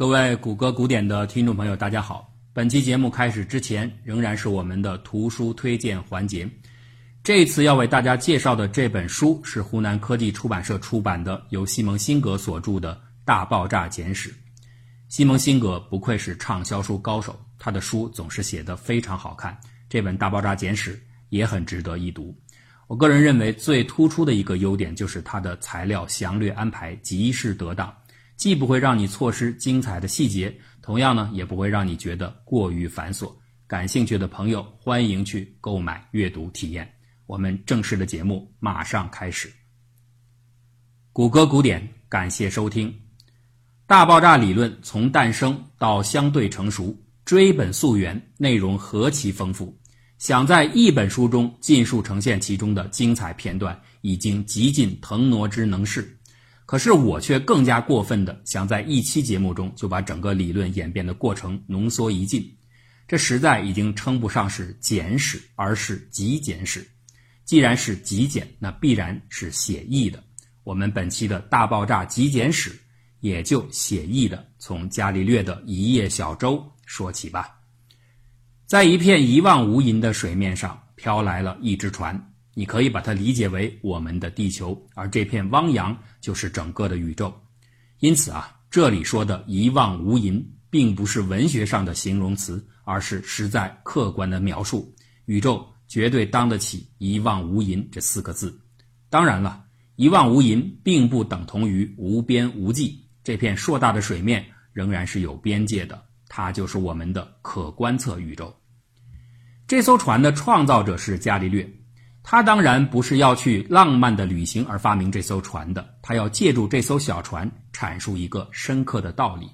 各位谷歌古典的听众朋友，大家好。本期节目开始之前，仍然是我们的图书推荐环节。这次要为大家介绍的这本书是湖南科技出版社出版的，由西蒙辛格所著的《大爆炸简史》。西蒙辛格不愧是畅销书高手，他的书总是写得非常好看。这本《大爆炸简史》也很值得一读。我个人认为最突出的一个优点就是它的材料详略安排极是得当。既不会让你错失精彩的细节，同样呢，也不会让你觉得过于繁琐。感兴趣的朋友，欢迎去购买阅读体验。我们正式的节目马上开始。谷歌古典，感谢收听。大爆炸理论从诞生到相对成熟，追本溯源，内容何其丰富。想在一本书中尽数呈现其中的精彩片段，已经极尽腾挪之能事。可是我却更加过分的想在一期节目中就把整个理论演变的过程浓缩一尽，这实在已经称不上是简史，而是极简史。既然是极简，那必然是写意的。我们本期的大爆炸极简史，也就写意的从伽利略的一叶小舟说起吧。在一片一望无垠的水面上，飘来了一只船。你可以把它理解为我们的地球，而这片汪洋就是整个的宇宙。因此啊，这里说的一望无垠，并不是文学上的形容词，而是实在客观的描述。宇宙绝对当得起“一望无垠”这四个字。当然了，“一望无垠”并不等同于无边无际。这片硕大的水面仍然是有边界的，它就是我们的可观测宇宙。这艘船的创造者是伽利略。他当然不是要去浪漫的旅行而发明这艘船的，他要借助这艘小船阐述一个深刻的道理：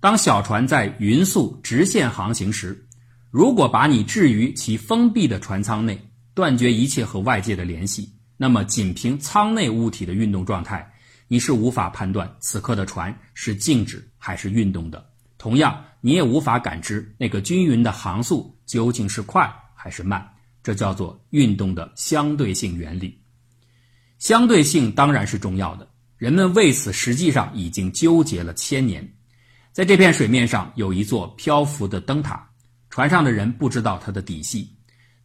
当小船在匀速直线航行时，如果把你置于其封闭的船舱内，断绝一切和外界的联系，那么仅凭舱内物体的运动状态，你是无法判断此刻的船是静止还是运动的。同样，你也无法感知那个均匀的航速究竟是快还是慢。这叫做运动的相对性原理。相对性当然是重要的，人们为此实际上已经纠结了千年。在这片水面上有一座漂浮的灯塔，船上的人不知道它的底细。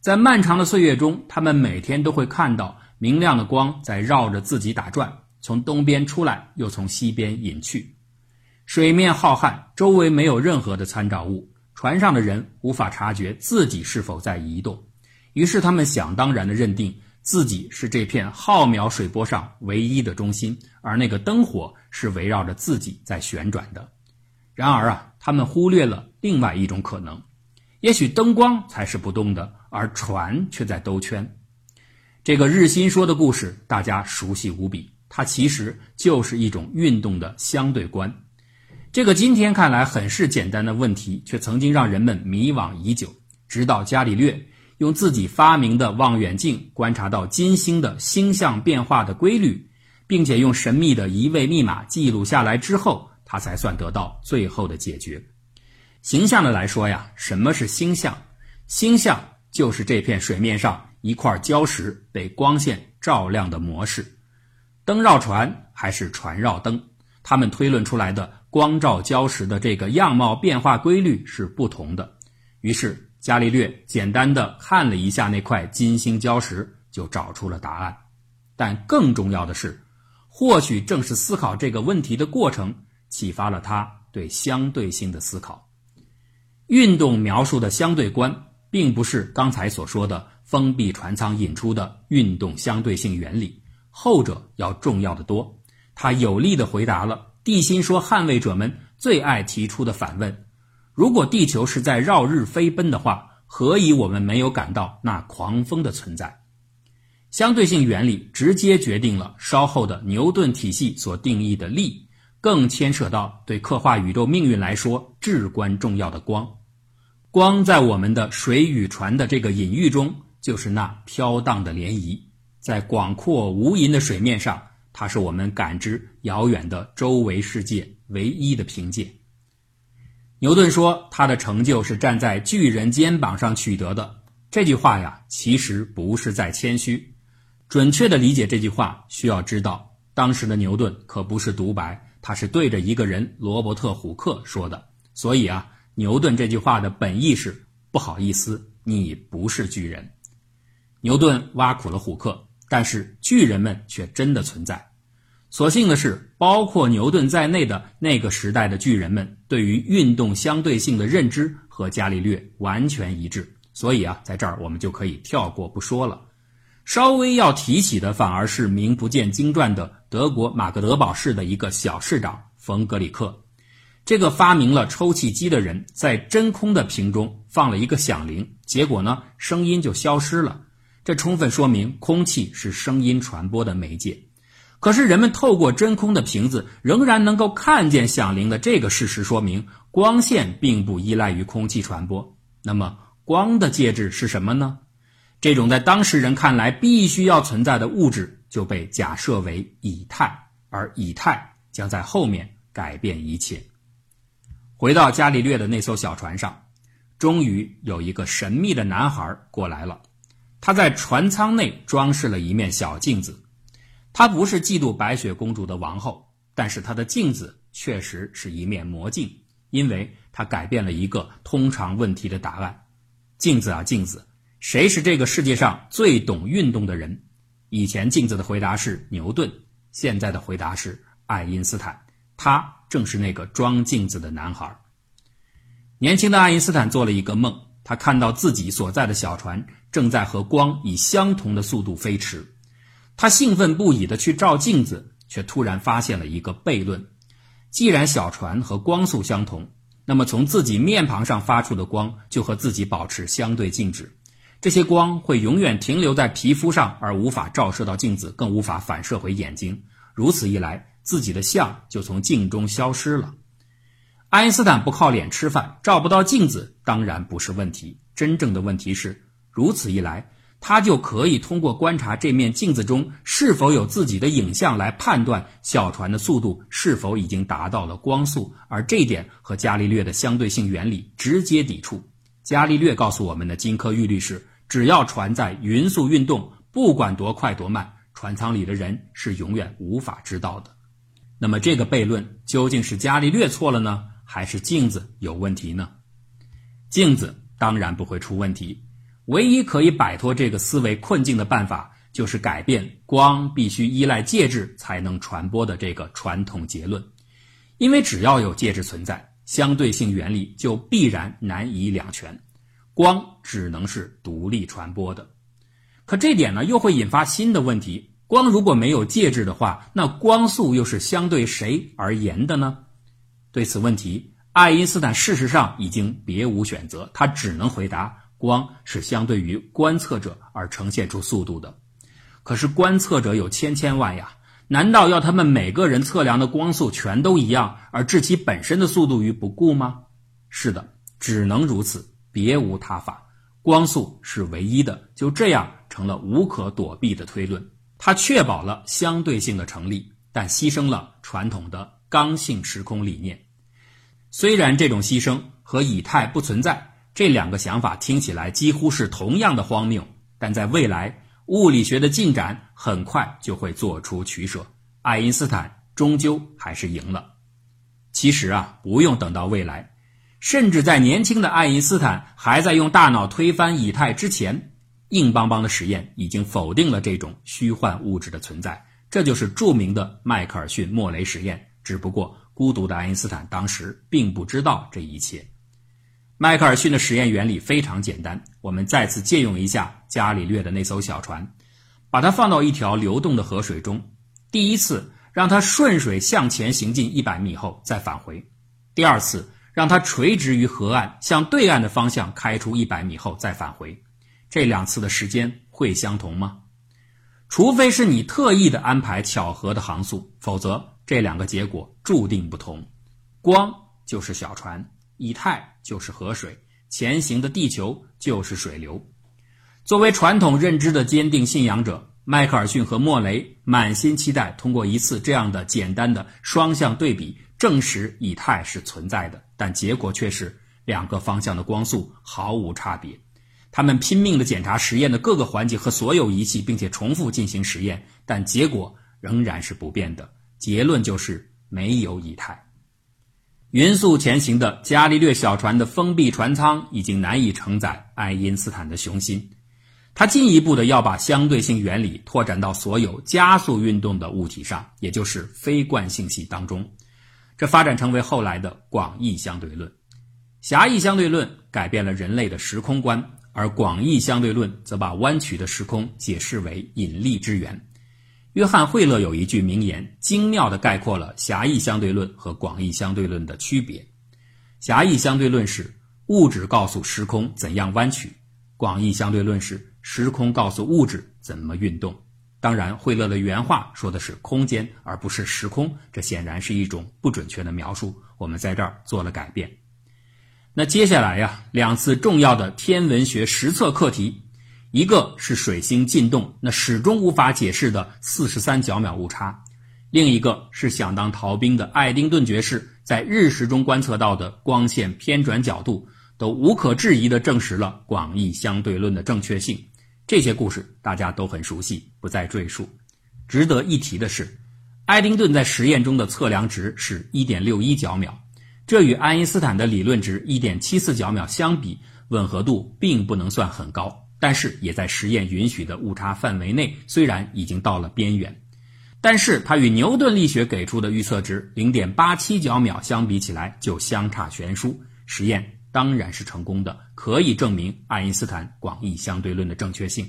在漫长的岁月中，他们每天都会看到明亮的光在绕着自己打转，从东边出来，又从西边隐去。水面浩瀚，周围没有任何的参照物，船上的人无法察觉自己是否在移动。于是他们想当然地认定自己是这片浩渺水波上唯一的中心，而那个灯火是围绕着自己在旋转的。然而啊，他们忽略了另外一种可能：也许灯光才是不动的，而船却在兜圈。这个日心说的故事大家熟悉无比，它其实就是一种运动的相对观。这个今天看来很是简单的问题，却曾经让人们迷惘已久，直到伽利略。用自己发明的望远镜观察到金星的星象变化的规律，并且用神秘的一位密码记录下来之后，他才算得到最后的解决。形象的来说呀，什么是星象？星象就是这片水面上一块礁石被光线照亮的模式。灯绕船还是船绕灯，他们推论出来的光照礁石的这个样貌变化规律是不同的。于是。伽利略简单的看了一下那块金星礁石，就找出了答案。但更重要的是，或许正是思考这个问题的过程，启发了他对相对性的思考。运动描述的相对观，并不是刚才所说的封闭船舱引出的运动相对性原理，后者要重要的多。他有力的回答了地心说捍卫者们最爱提出的反问。如果地球是在绕日飞奔的话，何以我们没有感到那狂风的存在？相对性原理直接决定了稍后的牛顿体系所定义的力，更牵扯到对刻画宇宙命运来说至关重要的光。光在我们的水与船的这个隐喻中，就是那飘荡的涟漪，在广阔无垠的水面上，它是我们感知遥远的周围世界唯一的凭借。牛顿说：“他的成就是站在巨人肩膀上取得的。”这句话呀，其实不是在谦虚。准确的理解这句话，需要知道，当时的牛顿可不是独白，他是对着一个人罗伯特·虎克说的。所以啊，牛顿这句话的本意是不好意思，你不是巨人。牛顿挖苦了虎克，但是巨人们却真的存在。所幸的是，包括牛顿在内的那个时代的巨人们，对于运动相对性的认知和伽利略完全一致。所以啊，在这儿我们就可以跳过不说了。稍微要提起的，反而是名不见经传的德国马格德堡市的一个小市长冯格里克。这个发明了抽气机的人，在真空的瓶中放了一个响铃，结果呢，声音就消失了。这充分说明空气是声音传播的媒介。可是人们透过真空的瓶子，仍然能够看见响铃的这个事实，说明光线并不依赖于空气传播。那么，光的介质是什么呢？这种在当时人看来必须要存在的物质，就被假设为以太，而以太将在后面改变一切。回到伽利略的那艘小船上，终于有一个神秘的男孩过来了。他在船舱内装饰了一面小镜子。他不是嫉妒白雪公主的王后，但是他的镜子确实是一面魔镜，因为他改变了一个通常问题的答案。镜子啊，镜子，谁是这个世界上最懂运动的人？以前镜子的回答是牛顿，现在的回答是爱因斯坦。他。正是那个装镜子的男孩。年轻的爱因斯坦做了一个梦，他看到自己所在的小船正在和光以相同的速度飞驰。他兴奋不已地去照镜子，却突然发现了一个悖论：既然小船和光速相同，那么从自己面庞上发出的光就和自己保持相对静止。这些光会永远停留在皮肤上，而无法照射到镜子，更无法反射回眼睛。如此一来。自己的像就从镜中消失了。爱因斯坦不靠脸吃饭，照不到镜子当然不是问题。真正的问题是，如此一来，他就可以通过观察这面镜子中是否有自己的影像来判断小船的速度是否已经达到了光速，而这一点和伽利略的相对性原理直接抵触。伽利略告诉我们的金科玉律是：只要船在匀速运动，不管多快多慢，船舱里的人是永远无法知道的。那么这个悖论究竟是伽利略错了呢，还是镜子有问题呢？镜子当然不会出问题，唯一可以摆脱这个思维困境的办法，就是改变光必须依赖介质才能传播的这个传统结论。因为只要有介质存在，相对性原理就必然难以两全，光只能是独立传播的。可这点呢，又会引发新的问题。光如果没有介质的话，那光速又是相对谁而言的呢？对此问题，爱因斯坦事实上已经别无选择，他只能回答：光是相对于观测者而呈现出速度的。可是观测者有千千万呀，难道要他们每个人测量的光速全都一样，而置其本身的速度于不顾吗？是的，只能如此，别无他法。光速是唯一的，就这样成了无可躲避的推论。它确保了相对性的成立，但牺牲了传统的刚性时空理念。虽然这种牺牲和以太不存在这两个想法听起来几乎是同样的荒谬，但在未来物理学的进展很快就会做出取舍。爱因斯坦终究还是赢了。其实啊，不用等到未来，甚至在年轻的爱因斯坦还在用大脑推翻以太之前。硬邦邦的实验已经否定了这种虚幻物质的存在，这就是著名的迈克尔逊莫雷实验。只不过，孤独的爱因斯坦当时并不知道这一切。迈克尔逊的实验原理非常简单，我们再次借用一下伽利略的那艘小船，把它放到一条流动的河水中。第一次让它顺水向前行进一百米后再返回；第二次让它垂直于河岸向对岸的方向开出一百米后再返回。这两次的时间会相同吗？除非是你特意的安排巧合的航速，否则这两个结果注定不同。光就是小船，以太就是河水，前行的地球就是水流。作为传统认知的坚定信仰者，迈克尔逊和莫雷满心期待通过一次这样的简单的双向对比，证实以太是存在的。但结果却是两个方向的光速毫无差别。他们拼命地检查实验的各个环节和所有仪器，并且重复进行实验，但结果仍然是不变的。结论就是没有以太。匀速前行的伽利略小船的封闭船舱已经难以承载爱因斯坦的雄心，他进一步的要把相对性原理拓展到所有加速运动的物体上，也就是非惯性系当中，这发展成为后来的广义相对论。狭义相对论改变了人类的时空观，而广义相对论则把弯曲的时空解释为引力之源。约翰·惠勒有一句名言，精妙地概括了狭义相对论和广义相对论的区别。狭义相对论是物质告诉时空怎样弯曲，广义相对论是时空告诉物质怎么运动。当然，惠勒的原话说的是空间，而不是时空，这显然是一种不准确的描述。我们在这儿做了改变。那接下来呀，两次重要的天文学实测课题。一个是水星进动，那始终无法解释的四十三角秒误差；另一个是想当逃兵的爱丁顿爵士在日食中观测到的光线偏转角度，都无可置疑地证实了广义相对论的正确性。这些故事大家都很熟悉，不再赘述。值得一提的是，爱丁顿在实验中的测量值是一点六一角秒，这与爱因斯坦的理论值一点七四角秒相比，吻合度并不能算很高。但是也在实验允许的误差范围内，虽然已经到了边缘，但是它与牛顿力学给出的预测值零点八七角秒相比起来就相差悬殊。实验当然是成功的，可以证明爱因斯坦广义相对论的正确性。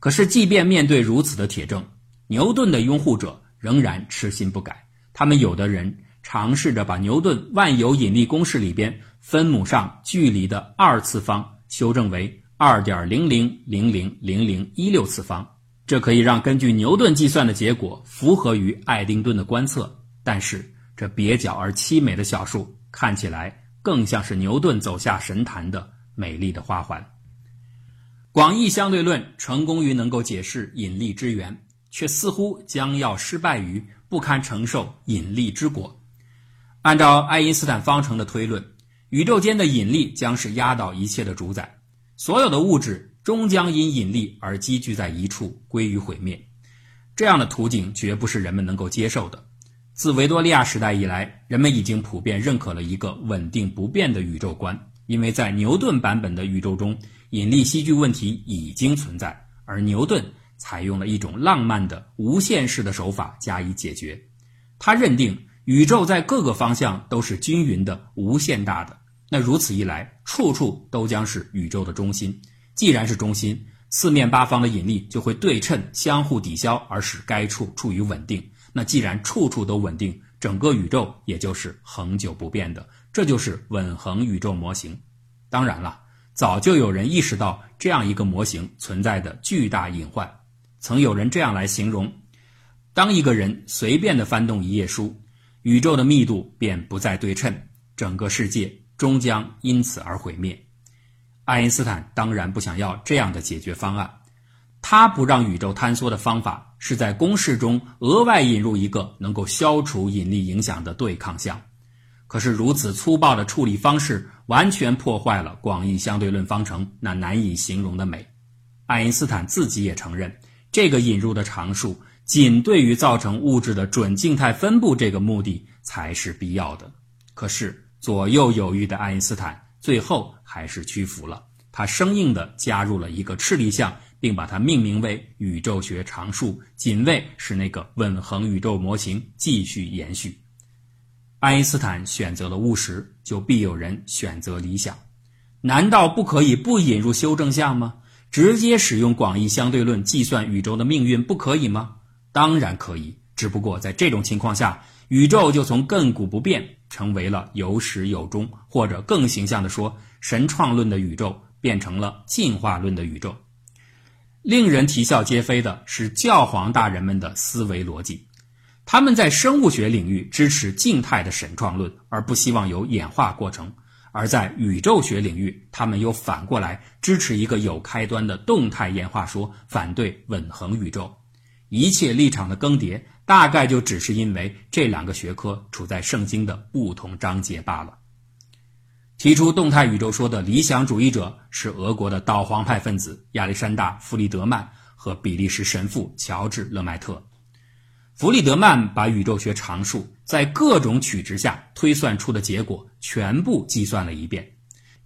可是，即便面对如此的铁证，牛顿的拥护者仍然痴心不改。他们有的人尝试着把牛顿万有引力公式里边分母上距离的二次方修正为。二点零零零零零零一六次方，这可以让根据牛顿计算的结果符合于爱丁顿的观测。但是这蹩脚而凄美的小数看起来更像是牛顿走下神坛的美丽的花环。广义相对论成功于能够解释引力之源，却似乎将要失败于不堪承受引力之果。按照爱因斯坦方程的推论，宇宙间的引力将是压倒一切的主宰。所有的物质终将因引力而积聚在一处，归于毁灭。这样的图景绝不是人们能够接受的。自维多利亚时代以来，人们已经普遍认可了一个稳定不变的宇宙观，因为在牛顿版本的宇宙中，引力吸聚问题已经存在，而牛顿采用了一种浪漫的无限式的手法加以解决。他认定宇宙在各个方向都是均匀的、无限大的。那如此一来，处处都将是宇宙的中心。既然是中心，四面八方的引力就会对称、相互抵消，而使该处处于稳定。那既然处处都稳定，整个宇宙也就是恒久不变的。这就是稳恒宇宙模型。当然了，早就有人意识到这样一个模型存在的巨大隐患。曾有人这样来形容：当一个人随便的翻动一页书，宇宙的密度便不再对称，整个世界。终将因此而毁灭。爱因斯坦当然不想要这样的解决方案，他不让宇宙坍缩的方法是在公式中额外引入一个能够消除引力影响的对抗项。可是如此粗暴的处理方式，完全破坏了广义相对论方程那难以形容的美。爱因斯坦自己也承认，这个引入的常数仅对于造成物质的准静态分布这个目的才是必要的。可是。左右犹豫的爱因斯坦最后还是屈服了，他生硬地加入了一个斥力项，并把它命名为宇宙学常数，仅为使那个稳恒宇宙模型继续延续。爱因斯坦选择了务实，就必有人选择理想。难道不可以不引入修正项吗？直接使用广义相对论计算宇宙的命运不可以吗？当然可以，只不过在这种情况下。宇宙就从亘古不变成为了有始有终，或者更形象的说，神创论的宇宙变成了进化论的宇宙。令人啼笑皆非的是教皇大人们的思维逻辑，他们在生物学领域支持静态的神创论，而不希望有演化过程；而在宇宙学领域，他们又反过来支持一个有开端的动态演化说，反对稳恒宇宙。一切立场的更迭。大概就只是因为这两个学科处在圣经的不同章节罢了。提出动态宇宙说的理想主义者是俄国的导皇派分子亚历山大·弗里德曼和比利时神父乔治·勒迈特。弗里德曼把宇宙学常数在各种取值下推算出的结果全部计算了一遍，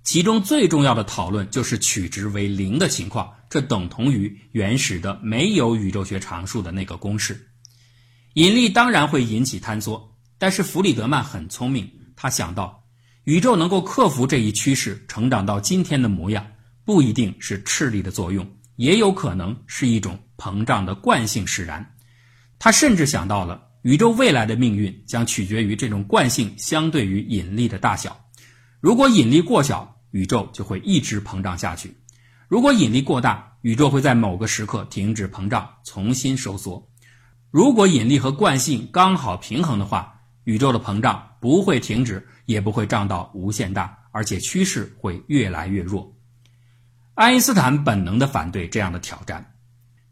其中最重要的讨论就是取值为零的情况，这等同于原始的没有宇宙学常数的那个公式。引力当然会引起坍缩，但是弗里德曼很聪明，他想到宇宙能够克服这一趋势，成长到今天的模样，不一定是斥力的作用，也有可能是一种膨胀的惯性使然。他甚至想到了宇宙未来的命运将取决于这种惯性相对于引力的大小。如果引力过小，宇宙就会一直膨胀下去；如果引力过大，宇宙会在某个时刻停止膨胀，重新收缩。如果引力和惯性刚好平衡的话，宇宙的膨胀不会停止，也不会胀到无限大，而且趋势会越来越弱。爱因斯坦本能地反对这样的挑战。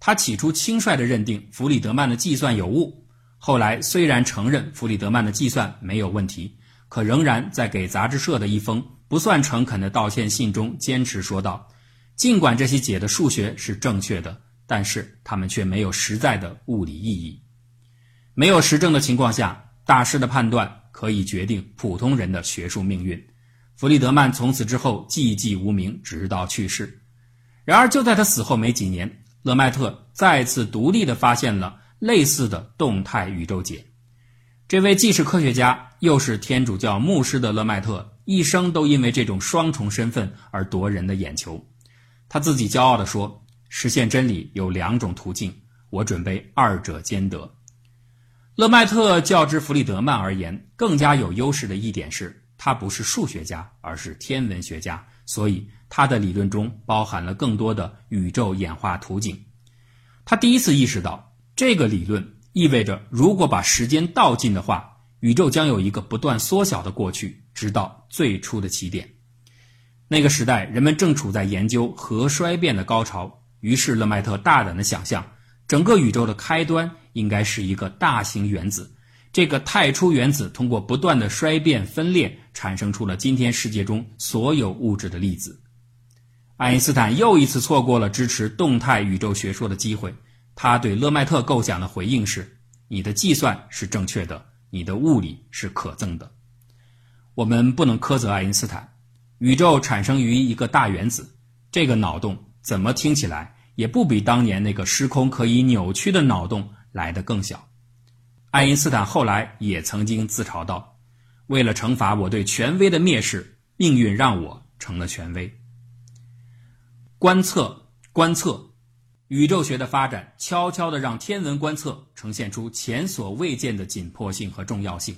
他起初轻率地认定弗里德曼的计算有误，后来虽然承认弗里德曼的计算没有问题，可仍然在给杂志社的一封不算诚恳的道歉信中坚持说道：“尽管这些解的数学是正确的，但是它们却没有实在的物理意义。没有实证的情况下，大师的判断可以决定普通人的学术命运。”弗里德曼从此之后寂寂无名，直到去世。然而就在他死后没几年。勒迈特再次独立地发现了类似的动态宇宙解。这位既是科学家又是天主教牧师的勒迈特，一生都因为这种双重身份而夺人的眼球。他自己骄傲地说：“实现真理有两种途径，我准备二者兼得。”勒迈特较之弗里德曼而言，更加有优势的一点是，他不是数学家，而是天文学家，所以。他的理论中包含了更多的宇宙演化图景。他第一次意识到，这个理论意味着，如果把时间倒进的话，宇宙将有一个不断缩小的过去，直到最初的起点。那个时代，人们正处在研究核衰变的高潮。于是，勒迈特大胆的想象，整个宇宙的开端应该是一个大型原子。这个太初原子通过不断的衰变分裂，产生出了今天世界中所有物质的粒子。爱因斯坦又一次错过了支持动态宇宙学说的机会。他对勒迈特构想的回应是：“你的计算是正确的，你的物理是可憎的。”我们不能苛责爱因斯坦。宇宙产生于一个大原子，这个脑洞怎么听起来也不比当年那个时空可以扭曲的脑洞来得更小。爱因斯坦后来也曾经自嘲道：“为了惩罚我对权威的蔑视，命运让我成了权威。”观测，观测，宇宙学的发展悄悄地让天文观测呈现出前所未见的紧迫性和重要性。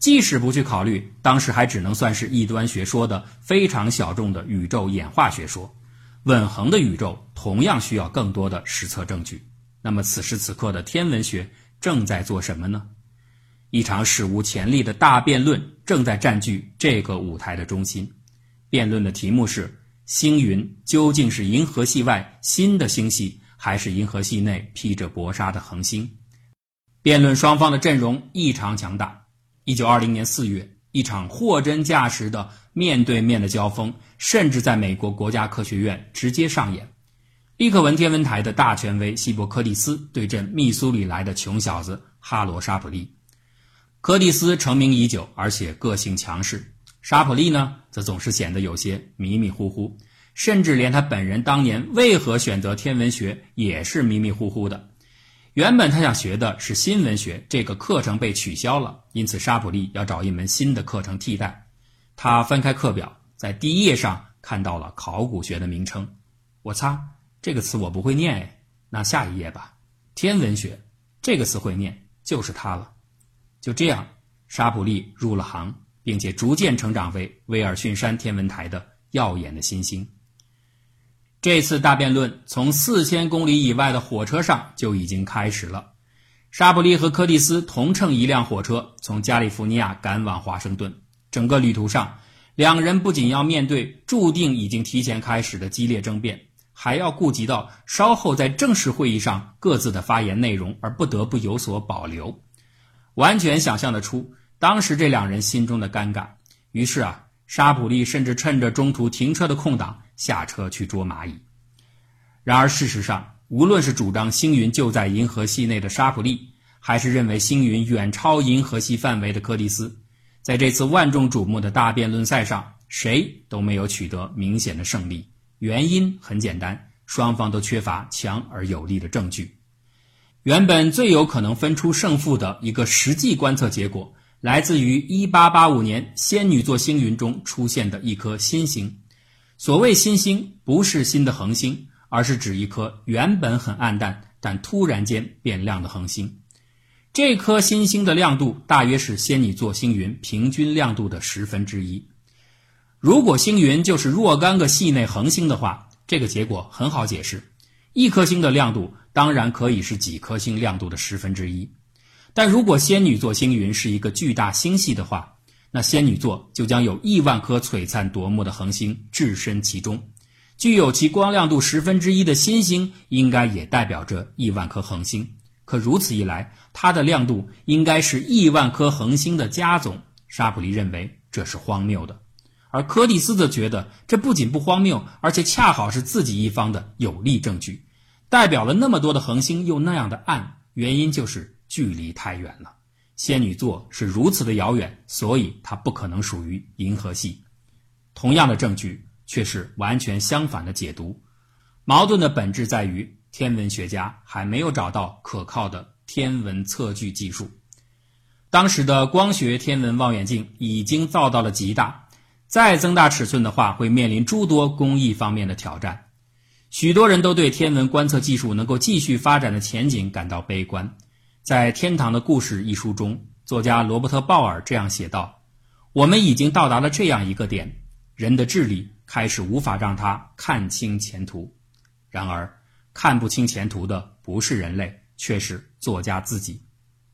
即使不去考虑当时还只能算是异端学说的非常小众的宇宙演化学说，稳恒的宇宙同样需要更多的实测证据。那么，此时此刻的天文学正在做什么呢？一场史无前例的大辩论正在占据这个舞台的中心。辩论的题目是。星云究竟是银河系外新的星系，还是银河系内披着薄纱的恒星？辩论双方的阵容异常强大。一九二零年四月，一场货真价实的面对面的交锋，甚至在美国国家科学院直接上演。利克文天文台的大权威希伯克利斯对阵密苏里来的穷小子哈罗沙普利。柯蒂斯成名已久，而且个性强势。沙普利呢，则总是显得有些迷迷糊糊，甚至连他本人当年为何选择天文学也是迷迷糊糊的。原本他想学的是新闻学，这个课程被取消了，因此沙普利要找一门新的课程替代。他翻开课表，在第一页上看到了考古学的名称。我擦，这个词我不会念哎。那下一页吧，天文学，这个词会念，就是它了。就这样，沙普利入了行。并且逐渐成长为威尔逊山天文台的耀眼的新星。这次大辩论从四千公里以外的火车上就已经开始了。沙普利和柯蒂斯同乘一辆火车，从加利福尼亚赶往华盛顿。整个旅途上，两人不仅要面对注定已经提前开始的激烈争辩，还要顾及到稍后在正式会议上各自的发言内容，而不得不有所保留。完全想象得出。当时这两人心中的尴尬，于是啊，沙普利甚至趁着中途停车的空档下车去捉蚂蚁。然而事实上，无论是主张星云就在银河系内的沙普利，还是认为星云远超银河系范围的柯蒂斯。在这次万众瞩目的大辩论赛上，谁都没有取得明显的胜利。原因很简单，双方都缺乏强而有力的证据。原本最有可能分出胜负的一个实际观测结果，来自于1885年仙女座星云中出现的一颗新星。所谓新星，不是新的恒星，而是指一颗原本很暗淡但突然间变亮的恒星。这颗新星的亮度大约是仙女座星云平均亮度的十分之一。如果星云就是若干个系内恒星的话，这个结果很好解释。一颗星的亮度当然可以是几颗星亮度的十分之一。但如果仙女座星云是一个巨大星系的话，那仙女座就将有亿万颗璀璨夺目的恒星置身其中。具有其光亮度十分之一的新星，应该也代表着亿万颗恒星。可如此一来，它的亮度应该是亿万颗恒星的加总。沙普利认为这是荒谬的，而柯蒂斯则觉得这不仅不荒谬，而且恰好是自己一方的有力证据。代表了那么多的恒星又那样的暗，原因就是距离太远了。仙女座是如此的遥远，所以它不可能属于银河系。同样的证据却是完全相反的解读。矛盾的本质在于，天文学家还没有找到可靠的天文测距技术。当时的光学天文望远镜已经造到了极大，再增大尺寸的话，会面临诸多工艺方面的挑战。许多人都对天文观测技术能够继续发展的前景感到悲观。在《天堂的故事》一书中，作家罗伯特·鲍尔这样写道：“我们已经到达了这样一个点，人的智力开始无法让他看清前途。然而，看不清前途的不是人类，却是作家自己。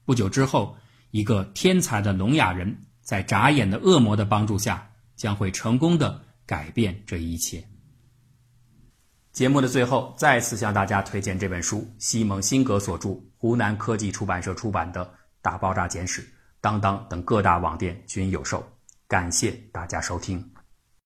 不久之后，一个天才的聋哑人在眨眼的恶魔的帮助下，将会成功的改变这一切。”节目的最后，再次向大家推荐这本书，西蒙辛格所著、湖南科技出版社出版的《大爆炸简史》，当当等各大网店均有售。感谢大家收听。